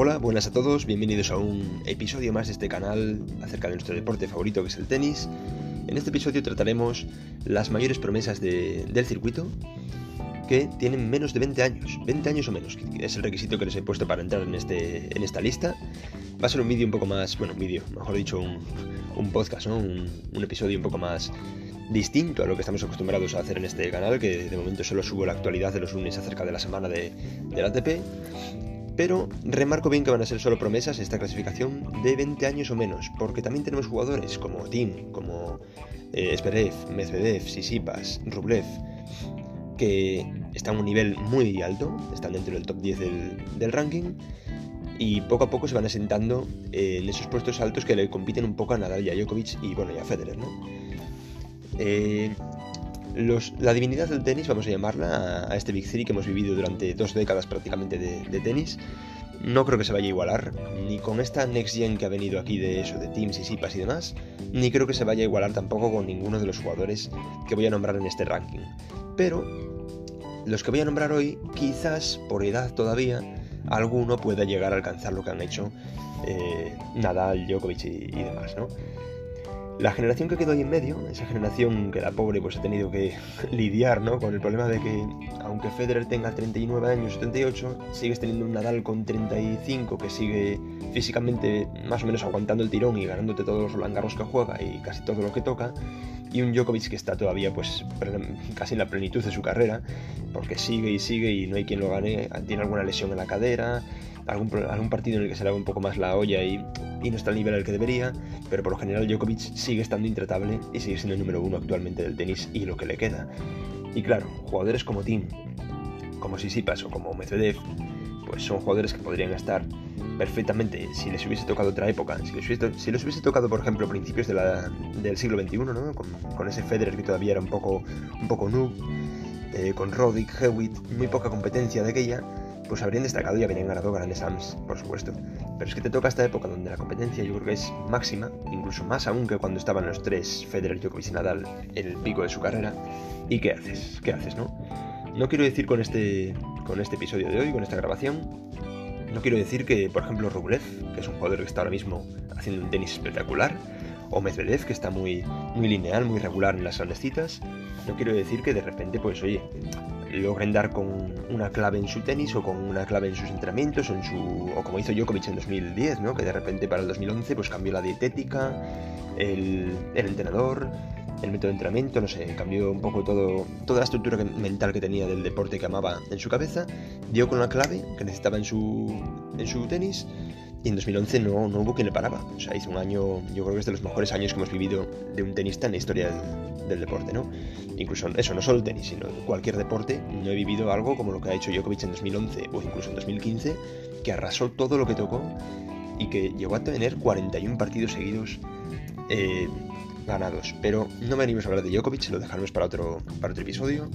Hola, buenas a todos, bienvenidos a un episodio más de este canal acerca de nuestro deporte favorito que es el tenis. En este episodio trataremos las mayores promesas del circuito que tienen menos de 20 años, 20 años o menos, que es el requisito que les he puesto para entrar en, este, en esta lista. Va a ser un vídeo un poco más, bueno, un vídeo, mejor dicho, un, podcast, ¿no? Un, episodio un poco más distinto a lo que estamos acostumbrados a hacer en este canal, que de momento solo subo la actualidad de los lunes acerca de la semana de, del ATP. Pero remarco bien que van a ser solo promesas esta clasificación de 20 años o menos, porque también tenemos jugadores como Tim, como eh, Esperev, Medvedev, Sisipas, Rublev, que están a un nivel muy alto, están dentro del top 10 del, ranking, y poco a poco se van asentando en esos puestos altos que le compiten un poco a Nadal y a Djokovic y bueno, y a Federer, ¿no? Eh, la divinidad del tenis, vamos a llamarla, a, este Big Three que hemos vivido durante dos décadas prácticamente de, tenis, no creo que se vaya a igualar, ni con esta Next Gen que ha venido aquí de eso, de Teams y Sipas y demás, ni creo que se vaya a igualar tampoco con ninguno de los jugadores que voy a nombrar en este ranking. Pero los que voy a nombrar hoy, quizás por edad todavía, alguno pueda llegar a alcanzar lo que han hecho eh, Nadal, Djokovic y, y demás, ¿no? La generación que quedó ahí en medio, esa generación que la pobre pues ha tenido que lidiar ¿no? con el problema de que aunque Federer tenga 39 años, 78, sigues teniendo un Nadal con 35 que sigue físicamente más o menos aguantando el tirón y ganándote todos los Roland que juega y casi todo lo que toca, y un Djokovic que está todavía pues casi en la plenitud de su carrera, porque sigue y sigue y no hay quien lo gane, tiene alguna lesión en la cadera, algún, algún partido en el que se le un poco más la olla y, no está al nivel al que debería, pero por lo general Djokovic sigue estando intratable y sigue siendo el número uno actualmente del tenis y lo que le queda. Y claro, jugadores como Tim, como Sisipas o como Medvedev, pues son jugadores que podrían estar perfectamente si les hubiese tocado otra época, si les hubiese, tocado, por ejemplo, principios del siglo XXI, ¿no? Con, con, ese Federer que todavía era un poco, un poco noob, eh, con Roddick, Hewitt, muy poca competencia de aquella, pues habrían destacado y habrían ganado grandes AMS, por supuesto. Pero es que te toca esta época donde la competencia yo creo que es máxima, incluso más aún que cuando estaban los tres, Federer, Djokovic y Nadal, en el pico de su carrera. ¿Y qué haces? ¿Qué haces, no? No quiero decir con este, con este episodio de hoy, con esta grabación, no quiero decir que, por ejemplo, Rublev, que es un jugador que está ahora mismo haciendo un tenis espectacular, o Medvedev, que está muy, muy lineal, muy regular en las grandes citas, no quiero decir que de repente, pues oye, logren dar con una clave en su tenis o con una clave en sus entrenamientos o, en su, o como hizo Djokovic en 2010, ¿no? que de repente para el 2011 pues cambió la dietética, el, el entrenador, el método de entrenamiento, no sé, cambió un poco todo, toda la estructura mental que tenía del deporte que amaba en su cabeza, dio con la clave que necesitaba en su, en su tenis y en 2011 no, no hubo quien le paraba. O sea, hizo un año, yo creo que es de los mejores años que hemos vivido de un tenista en la historia del, deporte, ¿no? Incluso eso, no solo el tenis, sino cualquier deporte. No he vivido algo como lo que ha hecho Djokovic en 2011 o incluso en 2015, que arrasó todo lo que tocó y que llegó a tener 41 partidos seguidos eh, ganados. Pero no venimos a hablar de Djokovic, lo dejaremos para otro, para otro episodio.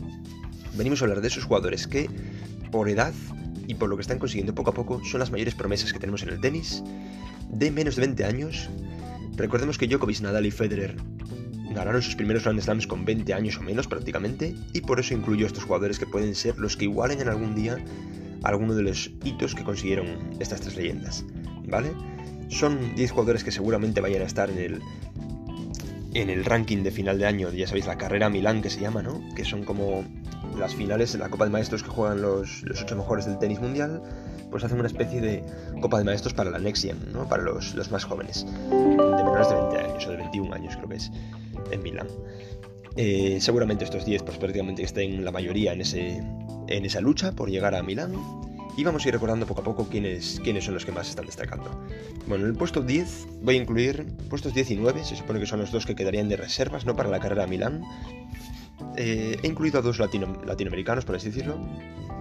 Venimos a hablar de esos jugadores que, por edad, y por lo que están consiguiendo poco a poco son las mayores promesas que tenemos en el tenis, de menos de 20 años. Recordemos que Djokovic, Nadal y Federer ganaron sus primeros Grand Slams con 20 años o menos prácticamente, y por eso incluyo a estos jugadores que pueden ser los que igualen en algún día alguno de los hitos que consiguieron estas tres leyendas, ¿vale? Son 10 jugadores que seguramente vayan a estar en el en el ranking de final de año, ya sabéis, la carrera Milán que se llama, ¿no? Que son como las finales de la Copa de Maestros que juegan los, los ocho mejores del tenis mundial, pues hacen una especie de Copa de Maestros para la Next ¿no? Para los, los más jóvenes, de menores de 20 años o de 21 años creo que es, en Milán. Eh, seguramente estos 10 pues prácticamente estén la mayoría en, ese, en esa lucha por llegar a Milán y vamos a ir recordando poco a poco quiénes, quiénes son los que más están destacando. Bueno, en el puesto 10 voy a incluir puestos 10 y 9, se supone que son los dos que quedarían de reservas, ¿no? Para la carrera a Milán. Eh, he incluido a dos latinoamericanos, por así decirlo.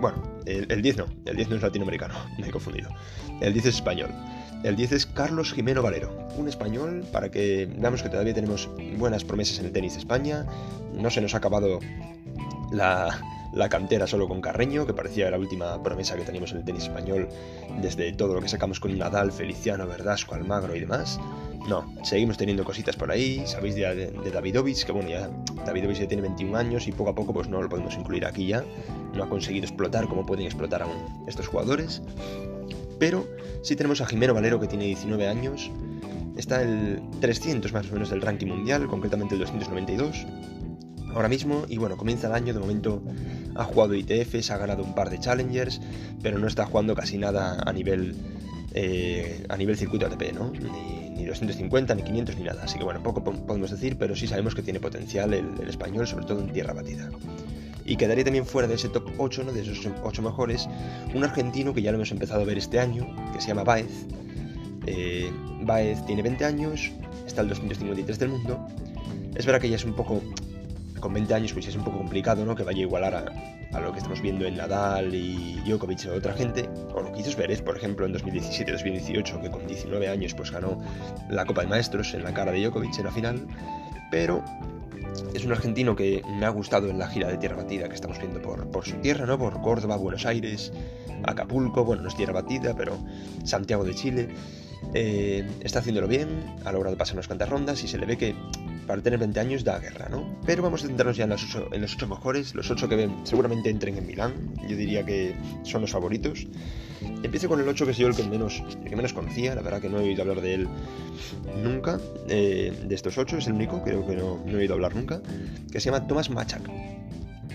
Bueno, el, 10 no, el 10 no es latinoamericano, me he confundido. El 10 es español. El 10 es Carlos Jimeno Valero, un español para que veamos que todavía tenemos buenas promesas en el tenis de España. No se nos ha acabado la, cantera solo con Carreño, que parecía la última promesa que teníamos en el tenis español desde todo lo que sacamos con Nadal, Feliciano, Verdasco, Almagro y demás. No, seguimos teniendo cositas por ahí, sabéis de, de, Davidovich, que bueno, ya Davidovich ya tiene 21 años y poco a poco pues no lo podemos incluir aquí ya, no ha conseguido explotar como pueden explotar aún estos jugadores. Pero sí tenemos a Jimeno Valero que tiene 19 años, está el 300 más o menos del ranking mundial, concretamente el 292 ahora mismo y bueno, comienza el año, de momento ha jugado ITFs, ha ganado un par de challengers, pero no está jugando casi nada a nivel eh, a nivel circuito ATP, ¿no? Ni, ni, 250, ni 500, ni nada. Así que bueno, poco podemos decir, pero sí sabemos que tiene potencial el, el español, sobre todo en tierra batida. Y quedaría también fuera de ese top 8, ¿no? de esos 8 mejores, un argentino que ya lo hemos empezado a ver este año, que se llama Baez. Eh, Baez tiene 20 años, está el 253 del mundo. Es verdad que ya es un poco con 20 años pues es un poco complicado, ¿no? Que vaya a igualar a, lo que estamos viendo en Nadal y Djokovic o otra gente, o lo que hizo Zverev, por ejemplo, en 2017-2018, que con 19 años pues ganó la Copa de Maestros en la cara de Djokovic en la final, pero es un argentino que me ha gustado en la gira de tierra batida que estamos viendo por, por su tierra, ¿no? Por Córdoba, Buenos Aires, Acapulco, bueno, no es tierra batida, pero Santiago de Chile. Eh, está haciéndolo bien, ha logrado pasar unas cuantas rondas y se le ve que para tener 20 años da guerra, ¿no? Pero vamos a centrarnos ya en los 8, en los ocho mejores, los 8 que ven, seguramente entren en Milán, yo diría que son los favoritos. Empiezo con el 8 que soy yo el que menos, el que menos conocía, la verdad que no he oído hablar de él nunca, eh, de estos 8 es el único, creo que no, he oído hablar nunca, que se llama Tomás Machak.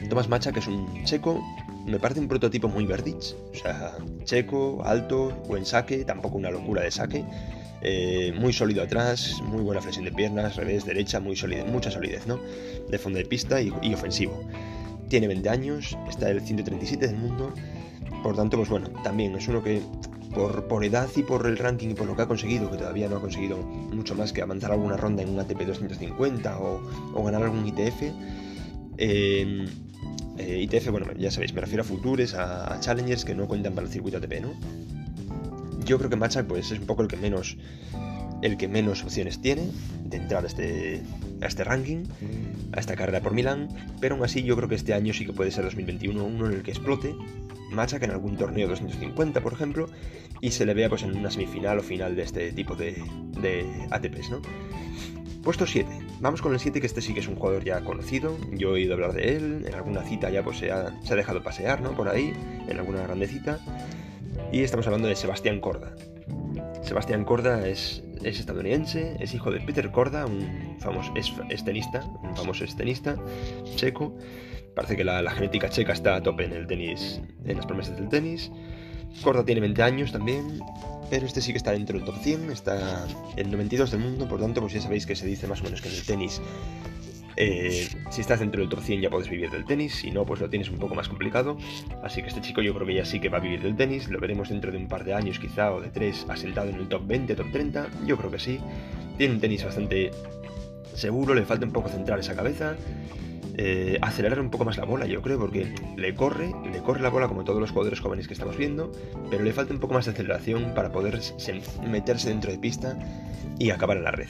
Tomás Machak es un checo, me parece un prototipo muy Verdich, o sea, checo, alto, buen saque, tampoco una locura de saque, eh, muy sólido atrás, muy buena flexión de piernas, revés, derecha, muy sólido, mucha solidez, ¿no? De fondo de pista y, y, ofensivo. Tiene 20 años, está el 137 del mundo, por tanto, pues bueno, también es uno que por, por, edad y por el ranking y por lo que ha conseguido, que todavía no ha conseguido mucho más que avanzar alguna ronda en un ATP 250 o, o ganar algún ITF. Eh, eh, ITF, bueno, ya sabéis, me refiero a Futures, a, a Challengers que no cuentan para el circuito ATP, ¿no? yo creo que Machak pues, es un poco el que menos el que menos opciones tiene de entrar a este, a este ranking, a esta carrera por Milán, pero aún así yo creo que este año sí que puede ser 2021 uno en el que explote Machak en algún torneo 250, por ejemplo, y se le vea pues en una semifinal o final de este tipo de, de ATPs, ¿no? Puesto 7. Vamos con el 7, que este sí que es un jugador ya conocido. Yo he oído hablar de él. En alguna cita ya pues se ha, se ha dejado pasear, ¿no? Por ahí, en alguna grande cita. Y estamos hablando de Sebastián Corda. Sebastián Corda es, es, estadounidense, es hijo de Peter Corda, un famoso es, tenista, un famoso tenista checo. Parece que la, la, genética checa está a tope en el tenis, en las promesas del tenis. Corda tiene 20 años también, pero este sí que está dentro del top 100, está en 92 del mundo, por tanto, pues ya sabéis que se dice más o menos que en el tenis eh, si estás dentro del top 100 ya puedes vivir del tenis, si no, pues lo tienes un poco más complicado. Así que este chico yo creo que ya sí que va a vivir del tenis, lo veremos dentro de un par de años quizá o de tres, asentado en el top 20, top 30, yo creo que sí. Tiene un tenis bastante seguro, le falta un poco centrar esa cabeza. Eh, acelerar un poco más la bola, yo creo, porque le corre, le corre la bola como todos los jugadores jóvenes que estamos viendo, pero le falta un poco más de aceleración para poder meterse dentro de pista y acabar en la red.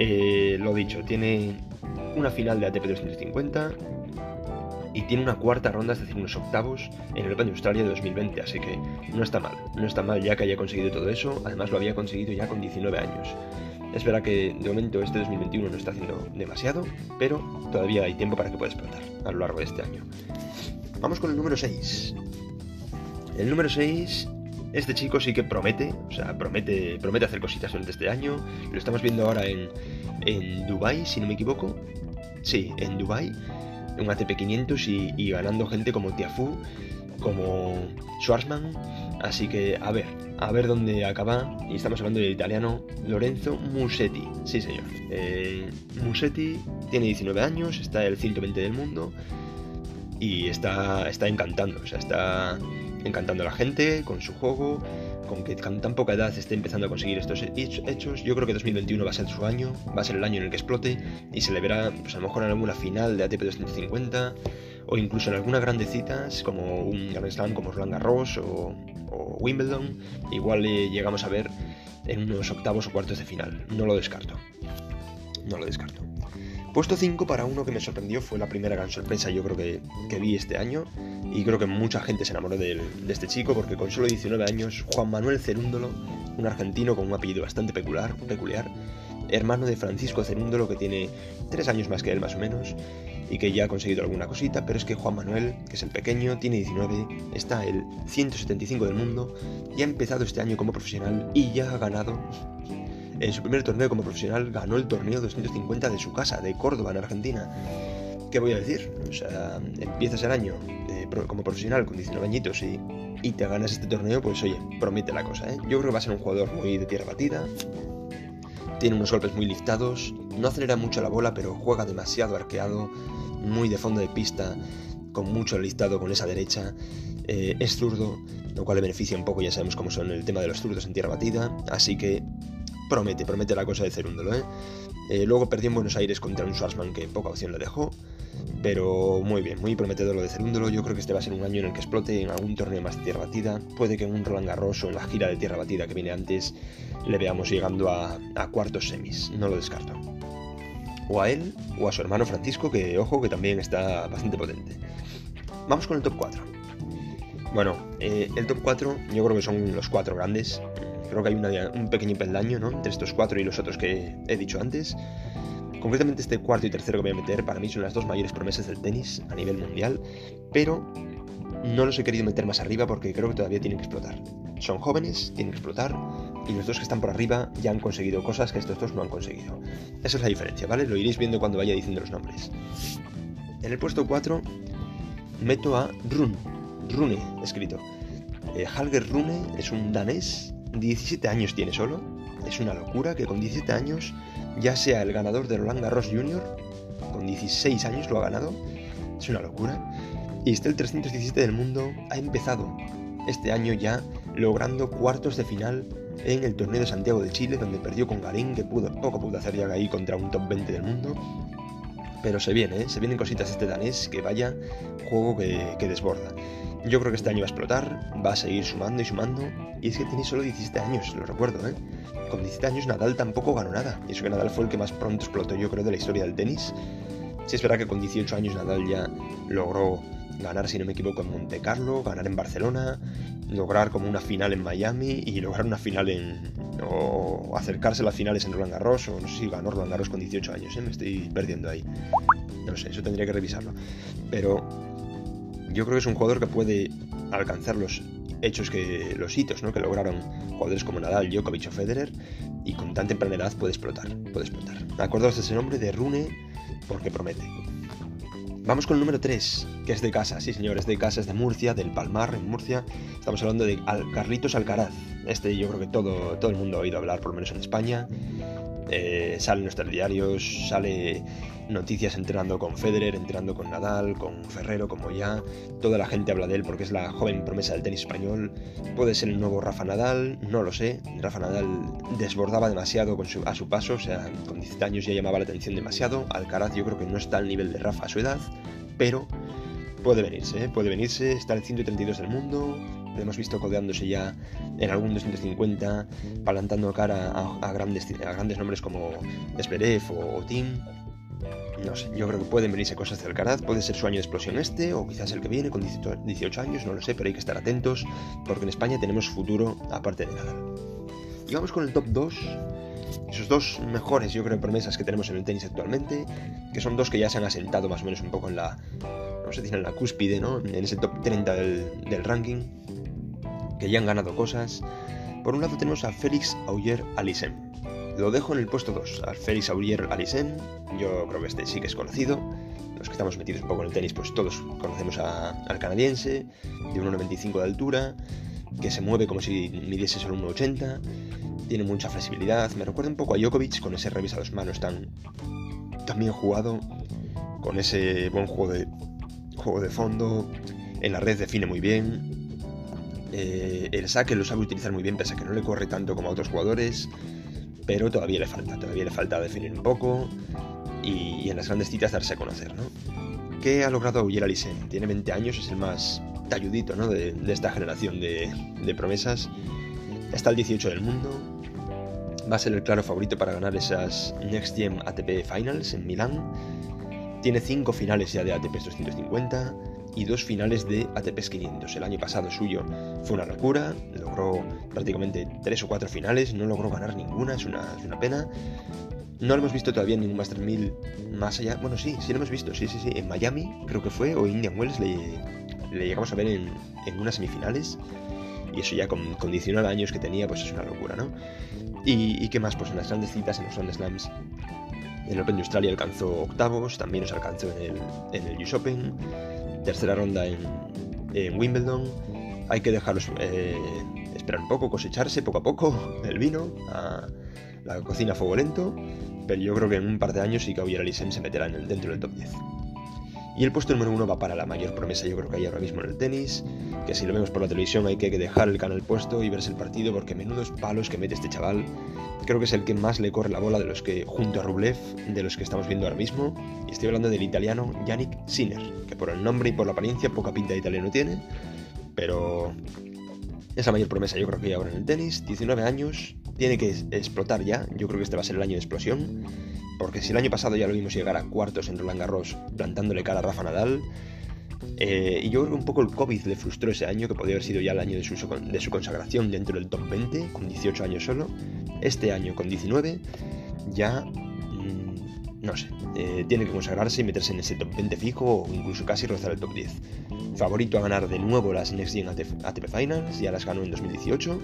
Eh, lo dicho, tiene una final de ATP 250 y tiene una cuarta ronda, es decir, unos octavos en el Open de Australia de 2020, así que no está mal, no está mal ya que haya conseguido todo eso, además lo había conseguido ya con 19 años. Es verdad que de momento este 2021 no está haciendo demasiado, pero todavía hay tiempo para que pueda explotar a lo largo de este año. Vamos con el número 6. El número 6 este chico sí que promete, o sea, promete, promete hacer cositas durante este año. Lo estamos viendo ahora en, en Dubai, si no me equivoco. Sí, en Dubai, un ATP 500 y, ganando gente como Tiafu, como Schwarzman. Así que a ver, a ver dónde acaba. Y estamos hablando del italiano Lorenzo Musetti. Sí, señor. Eh, Musetti tiene 19 años, está el 120 del mundo y está, está encantando. O sea, está encantando a la gente con su juego, con con tan poca edad esté empezando a conseguir estos hechos. Yo creo que 2021 va a ser su año, va a ser el año en el que explote y se le verá pues, a lo mejor en alguna final de ATP 250 o incluso en algunas grandes citas como un Grand Slam como Roland Garros o, Wimbledon. Igual le llegamos a ver en unos octavos o cuartos de final. No lo descarto. No lo descarto. Puesto 5 para uno que me sorprendió, fue la primera gran sorpresa yo creo que, que vi este año y creo que mucha gente se enamoró de, este chico porque con solo 19 años Juan Manuel Cerúndolo, un argentino con un apellido bastante peculiar, peculiar hermano de Francisco Cerúndolo, que tiene tres años más que él más o menos, y que ya ha conseguido alguna cosita, pero es que Juan Manuel, que es el pequeño, tiene 19, está el 175 del mundo, y ha empezado este año como profesional y ya ha ganado en su primer torneo como profesional ganó el torneo 250 de su casa, de Córdoba, en Argentina. ¿Qué voy a decir? O sea, empiezas el año eh, como profesional con 19 añitos y, y, te ganas este torneo, pues oye, promete la cosa, ¿eh? Yo creo que va a ser un jugador muy de tierra batida, tiene unos golpes muy liftados, no acelera mucho la bola, pero juega demasiado arqueado, muy de fondo de pista, con mucho listado con esa derecha. Eh, es zurdo, lo cual le beneficia un poco, ya sabemos cómo son el tema de los zurdos en tierra batida, así que promete, promete la cosa de Cerúndolo, ¿eh? ¿eh? luego perdió en Buenos Aires contra un Schwarzman que poca opción le dejó, pero muy bien, muy prometedor lo de Cerúndolo. Yo creo que este va a ser un año en el que explote en algún torneo más de tierra batida. Puede que en un Roland Garros o en la gira de tierra batida que viene antes le veamos llegando a, cuartos semis, no lo descarto. O a él o a su hermano Francisco, que ojo que también está bastante potente. Vamos con el top 4. Bueno, eh, el top 4 yo creo que son los cuatro grandes. Creo que hay un pequeño peldaño ¿no? entre estos cuatro y los otros que he dicho antes. Concretamente este cuarto y tercero que voy a meter para mí son las dos mayores promesas del tenis a nivel mundial, pero no los he querido meter más arriba porque creo que todavía tienen que explotar. Son jóvenes, tienen que explotar, y los dos que están por arriba ya han conseguido cosas que estos dos no han conseguido. Esa es la diferencia, ¿vale? Lo iréis viendo cuando vaya diciendo los nombres. En el puesto 4 meto a Rune, Rune escrito. Eh, Halger Rune es un danés 17 años tiene solo. Es una locura que con 17 años ya sea el ganador de Roland Garros Junior. Con 16 años lo ha ganado. Es una locura. Y está el 317 del mundo. Ha empezado este año ya logrando cuartos de final en el torneo de Santiago de Chile, donde perdió con Garín, que pudo, poco pudo hacer ya ahí contra un top 20 del mundo. Pero se viene, ¿eh? se vienen cositas este danés que vaya juego que desborda. Yo creo que este año va a explotar, va a seguir sumando y sumando. Y es que tiene solo 17 años, lo recuerdo, ¿eh? Con 17 años Nadal tampoco ganó nada. Y eso que Nadal fue el que más pronto explotó, yo creo, de la historia del tenis. Sí es verdad que con 18 años Nadal ya logró ganar, si no me equivoco, en Monte Carlo, ganar en Barcelona, lograr como una final en Miami y lograr una final en... o acercarse a las finales en Roland Garros, o no sé si ganó Roland Garros con 18 años, ¿eh? me estoy perdiendo ahí. No sé, eso tendría que revisarlo. Pero yo creo que es un jugador que puede alcanzar los hechos que los hitos ¿no? que lograron jugadores como Nadal, Djokovic o Federer y con tan temprana edad puede explotar, puede explotar. Acordaos de ese nombre de Rune porque promete. Vamos con el número 3, que es de casa, sí señores, de casa, es de Murcia, del Palmar, en Murcia. Estamos hablando de Carlitos Alcaraz. Este yo creo que todo, todo el mundo ha oído hablar, por lo menos en España. Eh, sale en nuestros diarios, sale noticias entrenando con Federer, entrenando con Nadal, con Ferrero, como ya. Toda la gente habla de él porque es la joven promesa del tenis español. Puede ser el nuevo Rafa Nadal, no lo sé. Rafa Nadal desbordaba demasiado con su, a su paso, o sea, con 17 años ya llamaba la atención demasiado. Alcaraz yo creo que no está al nivel de Rafa a su edad, pero puede venirse, ¿eh? puede venirse, está el 132 del mundo, lo hemos visto codeándose ya en algún 250, palantando cara a, grandes, a grandes nombres como Desplerev o, o. No sé, yo creo que pueden venirse cosas de Alcaraz, puede ser su año de explosión este, o quizás el que viene con 18 años, no lo sé, pero hay que estar atentos, porque en España tenemos futuro aparte de Nadal. Y vamos con el top 2, esos dos mejores, yo creo, promesas que tenemos en el tenis actualmente, que son dos que ya se han asentado más o menos un poco en la, no sé, en la cúspide, ¿no? En ese top 30 del, ranking, que ya han ganado cosas. Por un lado tenemos a Félix Auger Alissen. Lo dejo en el puesto 2, al Félix Auger Alissen. Yo creo que este sí que es conocido. Los que estamos metidos un poco en el tenis, pues todos conocemos al canadiense, de 1,95 de altura, que se mueve como si midiese solo 1,80. Tiene mucha flexibilidad. Me recuerda un poco a Djokovic con ese revés a dos manos tan, tan bien jugado, con ese buen juego de, juego de fondo. En la red define muy bien, eh, el saque lo sabe utilizar muy bien, pese a que no le corre tanto como a otros jugadores, pero todavía le falta, todavía le falta definir un poco y, en las grandes citas darse a conocer, ¿no? ¿Qué ha logrado Auger Alisen? Tiene 20 años, es el más talludito, ¿no? De, esta generación de, promesas. Está el 18 del mundo. Va a ser el claro favorito para ganar esas Next Gen ATP Finals en Milán. Tiene 5 finales ya de ATP 250 y dos finales de ATP 500. El año pasado suyo fue una locura, logró prácticamente tres o cuatro finales, no logró ganar ninguna, es una, pena, No lo hemos visto todavía en ningún Master 1000 más allá. Bueno, sí, sí lo hemos visto, sí, sí, sí. En Miami, creo que fue, o Indian Wells, le, llegamos a ver en, unas semifinales. Y eso ya con, con 19 años que tenía, pues es una locura, ¿no? Y, qué más, pues en las grandes citas, en los Grand Slams, en el Open de Australia alcanzó octavos, también nos alcanzó en el, en el US Open, tercera ronda en, en Wimbledon. Hay que dejarlos eh, esperar un poco, cosecharse poco a poco el vino, a la cocina a fuego lento, pero yo creo que en un par de años sí que se meterá en el, dentro del top 10. Y el puesto número uno va para la mayor promesa yo creo que hay ahora mismo en el tenis, que si lo vemos por la televisión hay que dejar el canal puesto y verse el partido porque menudos palos que mete este chaval. Creo que es el que más le corre la bola de los que, junto a Rublev, de los que estamos viendo ahora mismo. Y estoy hablando del italiano Yannick Sinner, que por el nombre y por la apariencia poca pinta de italiano tiene, pero es la mayor promesa yo creo que ahora en el tenis. 19 años, tiene que explotar ya. Yo creo que este va a ser el año de explosión. Porque si el año pasado ya lo vimos llegar a cuartos en Roland Garros plantándole cara a Rafa Nadal, eh, y yo creo que un poco el COVID le frustró ese año, que podía haber sido ya el año de su, de su consagración dentro del top 20, con 18 años solo. Este año, con 19, ya, no sé, eh, tiene que consagrarse y meterse en ese top 20 fijo o incluso casi rozar el top 10. Favorito a ganar de nuevo las Next Gen ATP Finals, ya las ganó en 2018.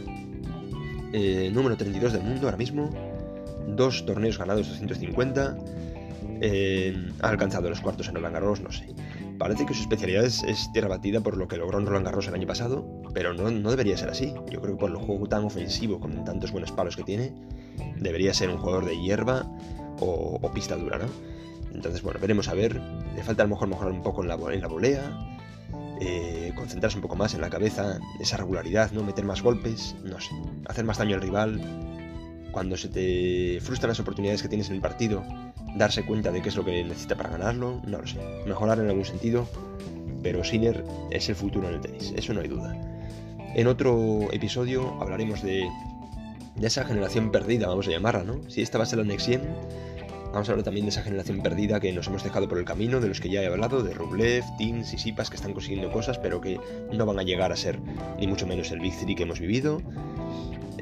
Eh, número 32 del mundo ahora mismo, dos torneos ganados 250, ha alcanzado los cuartos en Roland Garros, no sé. Parece que su especialidad es, tierra batida por lo que logró en Roland Garros el año pasado, pero no, no, debería ser así. Yo creo que por el juego tan ofensivo, con tantos buenos palos que tiene, debería ser un jugador de hierba o, pista dura, ¿no? Entonces, bueno, veremos a ver. Le falta a lo mejor mejorar un poco en la, volea, eh, concentrarse un poco más en la cabeza, esa regularidad, ¿no? Meter más golpes, no sé, hacer más daño al rival. Cuando se te frustran las oportunidades que tienes en el partido, darse cuenta de qué es lo que necesita para ganarlo, no lo sé. Mejorar en algún sentido, pero Sinner es el futuro en el tenis, eso no hay duda. En otro episodio hablaremos de, de esa generación perdida, vamos a llamarla, ¿no? Si esta va a ser la Next Gen, vamos a hablar también de esa generación perdida que nos hemos dejado por el camino, de los que ya he hablado, de Rublev, Teams y Sipas que están consiguiendo cosas, pero que no van a llegar a ser ni mucho menos el Big Three que hemos vivido.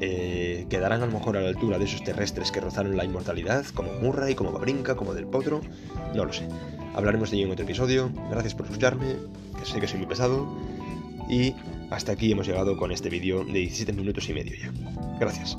Eh, quedarán a lo mejor a la altura de esos terrestres que rozaron la inmortalidad, como Murray, como Babrinka, como Del Potro, no lo sé. Hablaremos de ello en otro episodio. Gracias por escucharme, que sé que soy muy pesado. Y hasta aquí hemos llegado con este vídeo de 17 minutos y medio ya. Gracias.